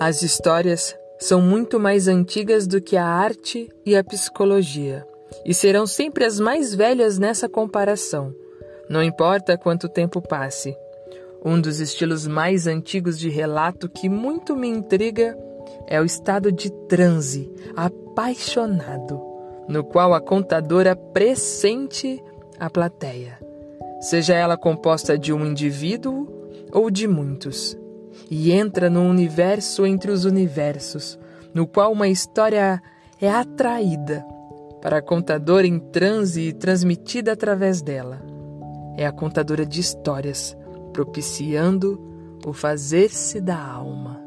As histórias são muito mais antigas do que a arte e a psicologia, e serão sempre as mais velhas nessa comparação, não importa quanto tempo passe. Um dos estilos mais antigos de relato que muito me intriga é o estado de transe apaixonado, no qual a contadora pressente a plateia, seja ela composta de um indivíduo ou de muitos, e entra no universo entre os universos, no qual uma história é atraída para a contadora em transe e transmitida através dela. É a contadora de histórias, propiciando o fazer-se da alma.